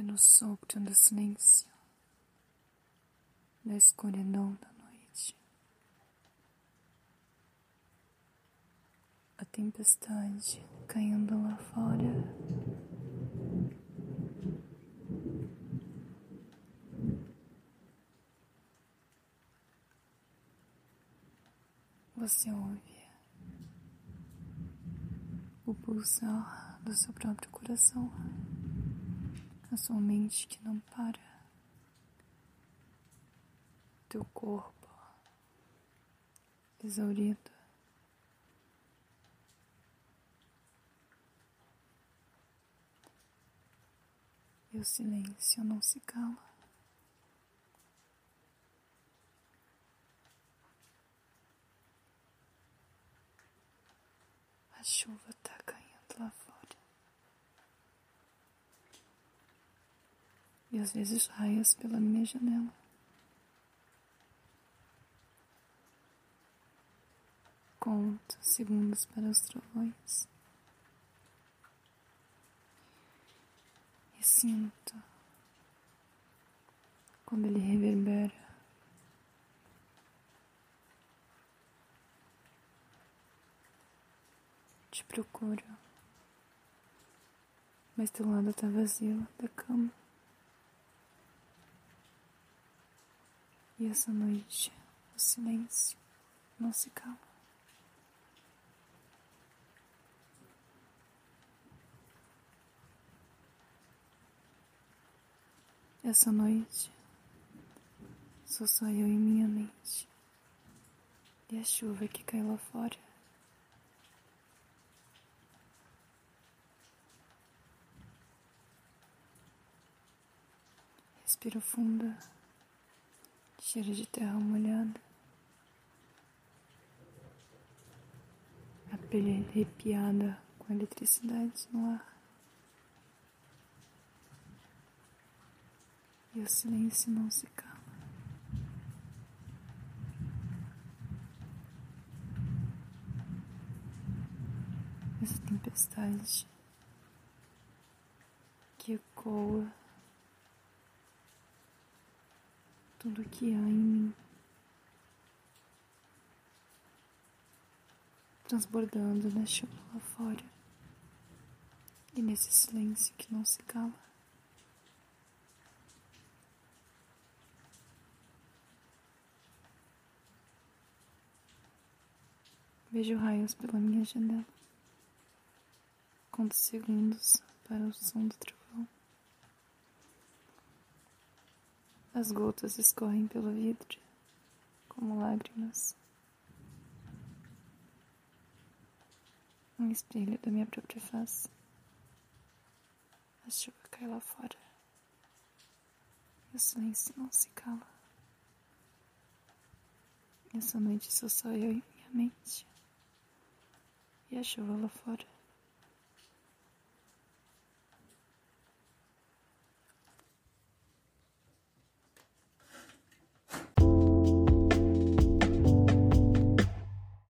no sopro do silêncio, da escuridão da noite. A tempestade caindo lá fora. Você ouve o pulsar do seu próprio coração a sua mente que não para, teu corpo exaurido. E o silêncio não se cala. A chuva está caindo lá fora. E às vezes raias pela minha janela. Conto segundos para os trovões e sinto como ele reverbera. Te procuro, mas teu lado está vazio da cama. E essa noite, o silêncio não se cala. Essa noite sou só eu e minha mente e a chuva que cai lá fora. Respiro fundo cheiro de terra molhada, a pele arrepiada com eletricidade no ar. E o silêncio não se cala. Essa tempestade que ecoa tudo que há em mim, transbordando na chuva lá fora e nesse silêncio que não se cala. Vejo raios pela minha janela. Conto segundos para o som do trovão. As gotas escorrem pelo vidro como lágrimas. Um espelho da minha própria face. A chuva cai lá fora. O silêncio não se cala. Essa noite sou só eu e minha mente. E a chuva lá fora.